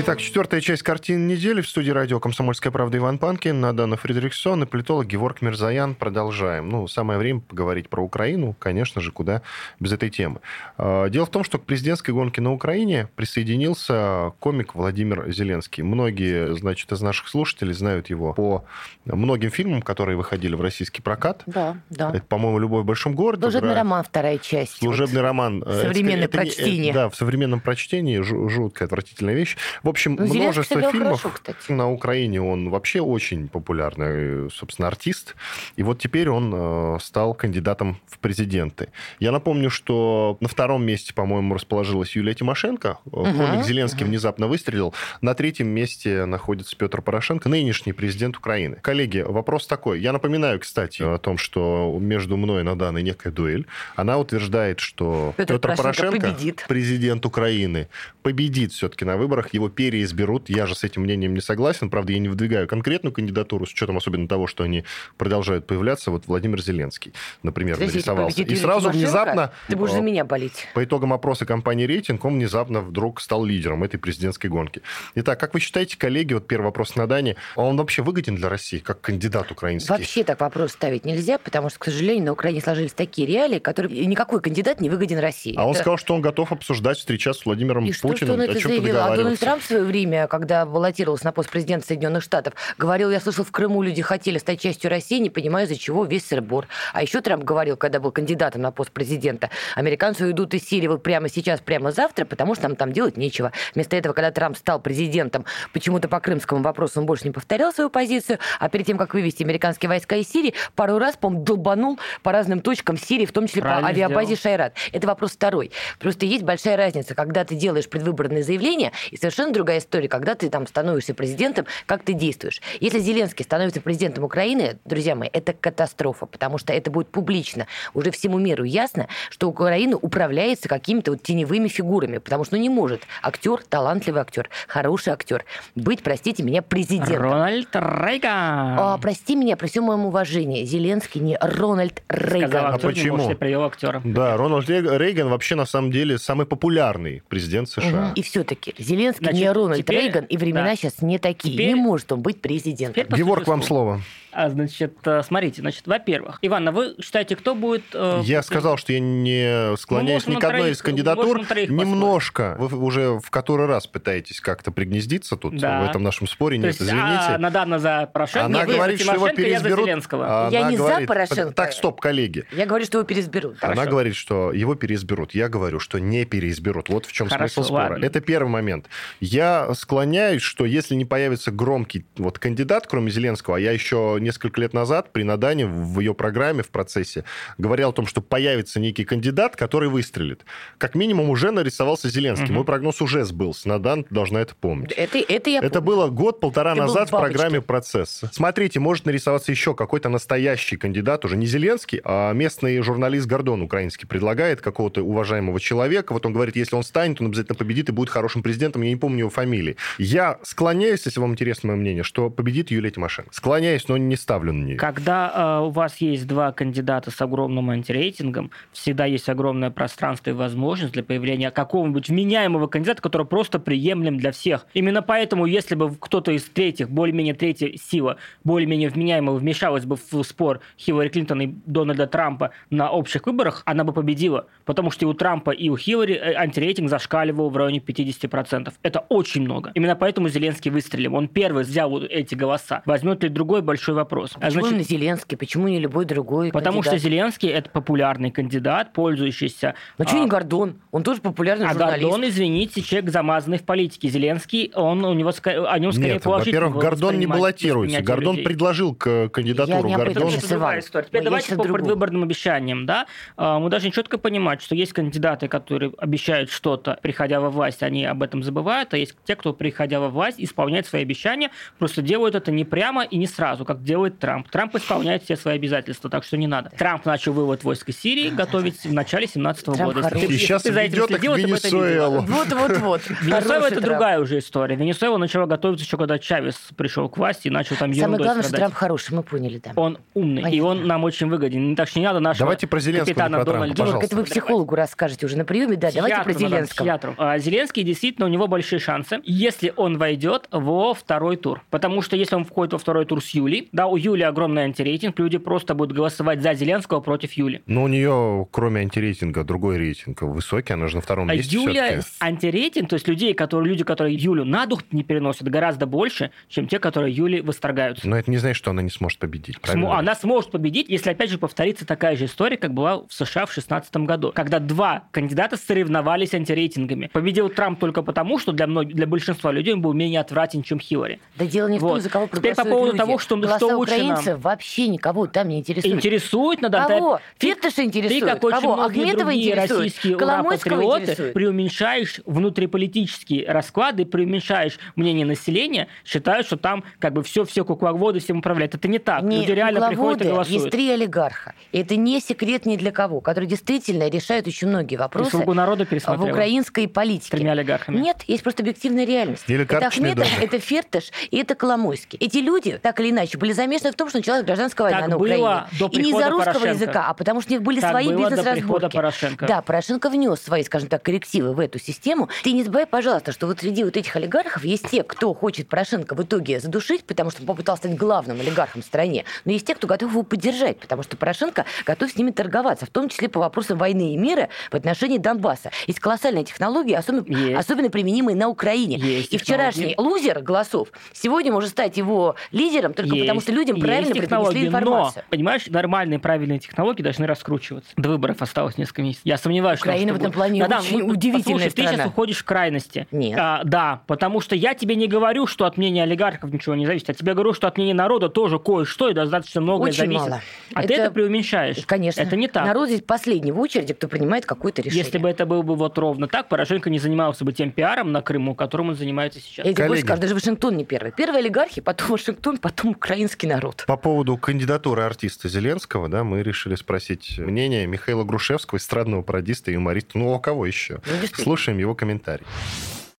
Итак, четвертая часть картины недели в студии радио «Комсомольская правда» Иван Панкин, Надана Фредериксон и политолог Георг Мирзаян. Продолжаем. Ну, самое время поговорить про Украину, конечно же, куда без этой темы. А, дело в том, что к президентской гонке на Украине присоединился комик Владимир Зеленский. Многие, значит, из наших слушателей знают его по многим фильмам, которые выходили в российский прокат. Да, да. Это, по-моему, «Любовь в большом городе». Служебный играет... роман, вторая часть. Служебный вот. роман. Современное это, прочтение. Это, да, в современном прочтении жуткая, отвратительная вещь. В общем, ну, множество фильмов. Хорошо, На Украине он вообще очень популярный, собственно, артист. И вот теперь он э, стал кандидатом в президенты. Я напомню, что на втором месте, по-моему, расположилась Юлия Тимошенко. Угу, Комик Зеленский угу. внезапно выстрелил. На третьем месте находится Петр Порошенко, нынешний президент Украины. Коллеги, вопрос такой. Я напоминаю, кстати, о том, что между мной и Наданой некая дуэль. Она утверждает, что Петр, Петр Порошенко, Порошенко президент Украины, победит все-таки на выборах. Его переизберут изберут. Я же с этим мнением не согласен. Правда, я не выдвигаю конкретную кандидатуру, с учетом особенно того, что они продолжают появляться. Вот Владимир Зеленский, например, Подождите, нарисовался. И сразу внезапно... Ты будешь за меня болеть. По итогам опроса компании «Рейтинг» он внезапно вдруг стал лидером этой президентской гонки. Итак, как вы считаете, коллеги, вот первый вопрос на Дане, он вообще выгоден для России, как кандидат украинский? Вообще так вопрос ставить нельзя, потому что, к сожалению, на Украине сложились такие реалии, которые никакой кандидат не выгоден России. А это... он сказал, что он готов обсуждать, встречаться с Владимиром и Путиным. Что, что он это заявил? А Дональд Трамп свое время, когда баллотировался на пост президента Соединенных Штатов, говорил, я слышал, в Крыму люди хотели стать частью России, не понимаю, из-за чего весь сырбор. А еще Трамп говорил, когда был кандидатом на пост президента, американцы уйдут из Сирии вот прямо сейчас, прямо завтра, потому что нам там делать нечего. Вместо этого, когда Трамп стал президентом, почему-то по крымскому вопросу он больше не повторял свою позицию, а перед тем, как вывести американские войска из Сирии, пару раз, по-моему, долбанул по разным точкам Сирии, в том числе Правильно по авиабазе сделал. Шайрат. Это вопрос второй. Просто есть большая разница, когда ты делаешь предвыборные заявления, и совершенно другая история, когда ты там становишься президентом, как ты действуешь. Если Зеленский становится президентом Украины, друзья мои, это катастрофа, потому что это будет публично. Уже всему миру ясно, что Украина управляется какими-то вот теневыми фигурами, потому что ну, не может актер, талантливый актер, хороший актер, быть, простите меня, президентом. Рональд Рейган. А, прости меня, при всем моем уважении, Зеленский не Рональд Рейган. Сказал, а почему? привел актера. Да, Рональд Рейган вообще на самом деле самый популярный президент США. Угу. И все-таки Зеленский Значит, не Рональд теперь... Рейган, и времена да. сейчас не такие. Теперь... Не может он быть президентом. Георг, вам слово. А, значит, э, смотрите, значит, во-первых, Иван, а вы считаете, кто будет... Э, я сказал, что я не склоняюсь ни к одной из кандидатур. Немножко. Вы уже в который раз пытаетесь как-то пригнездиться тут, да. в этом нашем споре. То Нет, есть, извините. А, Надана за Порошенко, Она говорит, что его переизберут. Я, за я не говорит, за Порошенко. Так, стоп, коллеги. Я говорю, что его переизберут. Хорошо. Она говорит, что его переизберут. Я говорю, что не переизберут. Вот в чем Хорошо, смысл спора. Ладно. Это первый момент. Я склоняюсь, что если не появится громкий вот кандидат, кроме Зеленского, а я еще несколько лет назад назад при Надане в ее программе, в процессе, говорил о том, что появится некий кандидат, который выстрелит. Как минимум уже нарисовался Зеленский. Угу. Мой прогноз уже сбылся. Надан должна это помнить. Это, это я Это было год-полтора назад в программе «Процесс». Смотрите, может нарисоваться еще какой-то настоящий кандидат, уже не Зеленский, а местный журналист Гордон украинский предлагает какого-то уважаемого человека. Вот он говорит, если он станет, он обязательно победит и будет хорошим президентом. Я не помню него фамилии. Я склоняюсь, если вам интересно мое мнение, что победит Юлия Тимошенко. Склоняюсь, но не ставлю на нее. Когда э, у вас есть два кандидата с огромным антирейтингом, всегда есть огромное пространство и возможность для появления какого-нибудь вменяемого кандидата, который просто приемлем для всех. Именно поэтому, если бы кто-то из третьих, более-менее третья сила, более-менее вменяемого вмешалась бы в спор Хиллари Клинтон и Дональда Трампа на общих выборах, она бы победила. Потому что и у Трампа, и у Хиллари э, антирейтинг зашкаливал в районе 50%. Это очень много. Именно поэтому Зеленский выстрелил. Он первый взял вот эти голоса. Возьмет ли другой большой вопрос. А почему Значит, Зеленский? Почему не любой другой Потому кандидат? что Зеленский это популярный кандидат, пользующийся... Ну а... что не Гордон? Он тоже популярный а журналист. А Гордон, извините, человек замазанный в политике. Зеленский, он у него о нем скорее Нет, положительно во-первых, Гордон не баллотируется. Гордон людей. предложил к кандидатуру. Я не Гордон... Другая история. Теперь давайте по предвыборным обещаниям. Да? А, мы должны четко понимать, что есть кандидаты, которые обещают что-то, приходя во власть, они об этом забывают, а есть те, кто, приходя во власть, исполняет свои обещания, просто делают это не прямо и не сразу, как делает Трамп. Трамп исполняет все свои обязательства, так что не надо. Трамп начал вывод войск из Сирии готовить в начале 17 года. Если ты, и сейчас ты за этим следил, Венесуэлу. Вот-вот-вот. [laughs] Венесуэла это другая уже история. Венесуэла начала готовиться еще когда Чавес пришел к власти и начал там Самое главное, страдать. что Трамп хороший, мы поняли, да. Он умный, Понятно. и он нам очень выгоден. Так что не надо нашего Давайте про Зеленского, капитана Дональда. Это вы психологу расскажете уже на приеме, да. Давайте про Зеленского. А, Зеленский действительно, у него большие шансы, если он войдет во второй тур. Потому что если он входит во второй тур с Юлей, да, у Юли огромный антирейтинг, люди просто будут голосовать за Зеленского против Юли. Но у нее, кроме антирейтинга, другой рейтинг высокий, она же на втором а месте Юля антирейтинг, то есть людей, которые, люди, которые Юлю на дух не переносят, гораздо больше, чем те, которые Юли восторгаются. Но это не значит, что она не сможет победить. См- она сможет победить, если опять же повторится такая же история, как была в США в 2016 году, когда два кандидата соревновались антирейтингами. Победил Трамп только потому, что для, многих, для большинства людей он был менее отвратен, чем Хиллари. Да дело не в том, вот. за кого Теперь по поводу люди. того, что, Голоса что лучше украинцев нам. вообще никого там не интересует. Интересует, надо Кого? Ты, Фиртыша интересует. Ты, как очень Кого? многие Ахметова другие интересует. российские ура-патриоты, преуменьшаешь внутриполитические расклады, преуменьшаешь мнение населения, считаешь, что там как бы все, все кукловоды всем управляют. Это не так. Не, Люди реально приходят и голосуют. Есть три олигарха. И это не секрет ни для кого, которые действительно решают очень многие вопросы слугу народа в украинской политике. Тремя олигархами. Нет, есть просто объективная реальность. Или это Ахметов, это Фиртыш и это Коломойский. Эти люди, так или иначе, были замешаны в том, что началась гражданская война так на Украине. До и не из-за русского Порошенко. языка, а потому что у них были так свои бизнес-разборки. Порошенко. Да, Порошенко внес свои, скажем так, коррективы в эту систему. Ты не забывай, пожалуйста, что вот среди вот этих олигархов есть те, кто хочет Порошенко в итоге задушить, потому что он попытался стать главным олигархом в стране, но есть те, кто готов его поддержать, потому что Порошенко готов с ними торговаться, в том числе по вопросам войны и мира в отношении Донбасса. Есть колоссальные технологии, особенно, есть. особенно применимые на Украине. Есть и вчерашний лузер голосов сегодня может стать его лидером только есть. потому, что людям правильно преподнесли информацию. Но, понимаешь, нормальные правильные технологии должны раскручиваться. До выборов осталось несколько месяцев. Я сомневаюсь, Украина что... в этом плане да, очень да, удивительная послушай, страна. ты сейчас уходишь в крайности. Нет. А, да, потому что я тебе не говорю, что от мнения олигархов ничего не зависит. Я тебе говорю, что от мнения народа тоже кое-что и достаточно многое Очень зависит. мало. А это... ты это преуменьшаешь. Конечно. Это не так. Народ здесь последний в очереди, кто принимает какое-то решение. Если бы это было бы вот ровно так, Порошенко не занимался бы тем пиаром на Крыму, которым он занимается сейчас. Я тебе больше скажу, даже Вашингтон не первый. Первый олигархи, потом Вашингтон, потом украинский народ. По поводу кандидатуры артиста Зеленского, да, мы решили спросить мнение Михаила Грушевского, эстрадного пародиста и юмориста. Ну, а кого еще? Ну, Слушаем его комментарий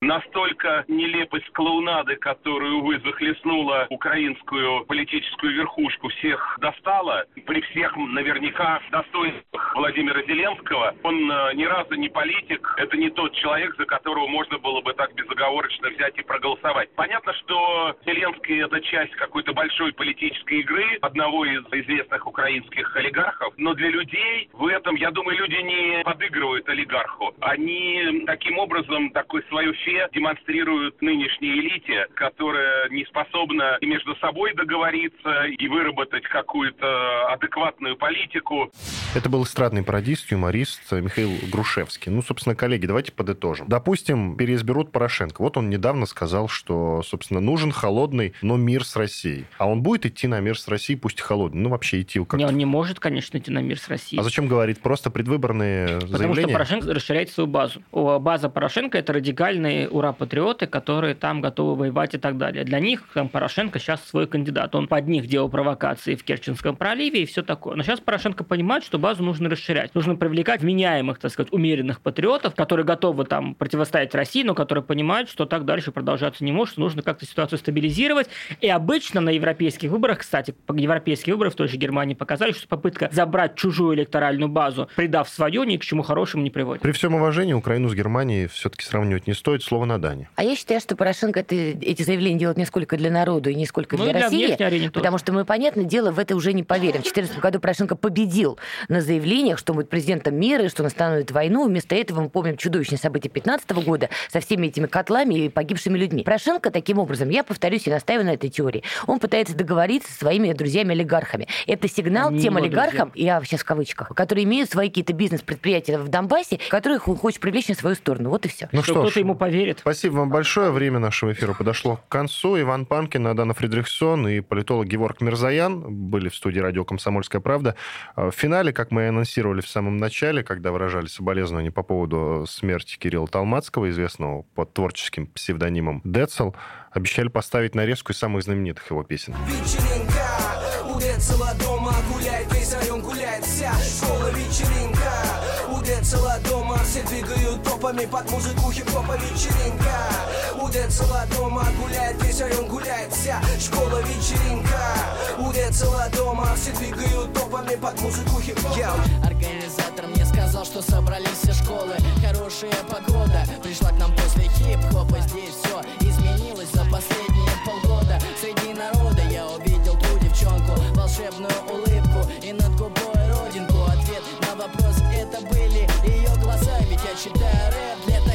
настолько нелепость клоунады, которую, увы, захлестнула украинскую политическую верхушку, всех достала. При всех наверняка достоинствах Владимира Зеленского. Он э, ни разу не политик. Это не тот человек, за которого можно было бы так безоговорочно взять и проголосовать. Понятно, что Зеленский это часть какой-то большой политической игры одного из известных украинских олигархов. Но для людей в этом, я думаю, люди не подыгрывают олигарху. Они таким образом такой свое фе демонстрируют нынешней элите, которая не способна и между собой договориться и выработать какую-то адекватную политику. Это был эстрадный пародист, юморист Михаил Грушевский. Ну, собственно, коллеги, давайте подытожим. Допустим, переизберут Порошенко. Вот он недавно сказал, что, собственно, нужен холодный, но мир с Россией. А он будет идти на мир с Россией, пусть и холодный. Ну, вообще идти как Не, он не может, конечно, идти на мир с Россией. А зачем говорить? Просто предвыборные Потому заявления? что Порошенко расширяет свою базу. База Порошенко – это радикальные ура-патриоты, которые там готовы воевать и так далее. Для них там, Порошенко сейчас свой кандидат. Он под них делал провокации в Керченском проливе и все такое. Но сейчас Порошенко понимает, что базу нужно расширять. Нужно привлекать вменяемых, так сказать, умеренных патриотов, которые готовы там противостоять России, но которые понимают, что так дальше продолжаться не может, что нужно как-то ситуацию стабилизировать. И обычно на европейских выборах, кстати, европейские выборы в той же Германии показали, что попытка забрать чужую электоральную базу, придав свою, ни к чему хорошему не приводит. При всем уважении Украину с Германией все-таки сравнивать не стоит. Слово на Дане. А я считаю, что Порошенко это, эти заявления делает не сколько для народа и не сколько ну, для, для России. Потому что мы, понятное дело, в это уже не поверим. В 2014 году Порошенко победил на заявлениях, что он будет президентом мира и что он остановит войну. Вместо этого мы помним чудовищные события 2015 года со всеми этими котлами и погибшими людьми. Порошенко таким образом, я повторюсь и настаиваю на этой теории, он пытается договориться со своими друзьями-олигархами. Это сигнал не тем олигархам, друзья. я сейчас в кавычках, которые имеют свои какие-то бизнес-предприятия в Донбассе, которых он хочет привлечь на свою сторону. Вот и все. Ну что, что кто-то ему поверит. Спасибо вам большое. Время нашего эфира подошло к концу. Иван Панкин, Адана Фридрихсон и политолог Геворг Мирзаян были в студии радио «Комсомольская правда». В финале, как мы и анонсировали в самом начале, когда выражали соболезнования по поводу смерти Кирилла Талмацкого, известного под творческим псевдонимом Децл, обещали поставить нарезку из самых знаменитых его песен. Вечеринка, у Децела дома гуляет, весь район гуляет, вся школа вечеринка. У Децела дома все двигают топами под музыку хип-хопа вечеринка. У Децела дома гуляет, весь район гуляет, вся школа вечеринка. У Децела дома все двигают топами под музыку хип-хопа. Организатор мне сказал, что собрались все школы. Хорошая погода пришла к нам после хип-хопа. Здесь все изменилось за последние полгода Среди народа я увидел ту девчонку Волшебную улыбку и над губой родинку Ответ на вопрос это были читаю рэп для таких,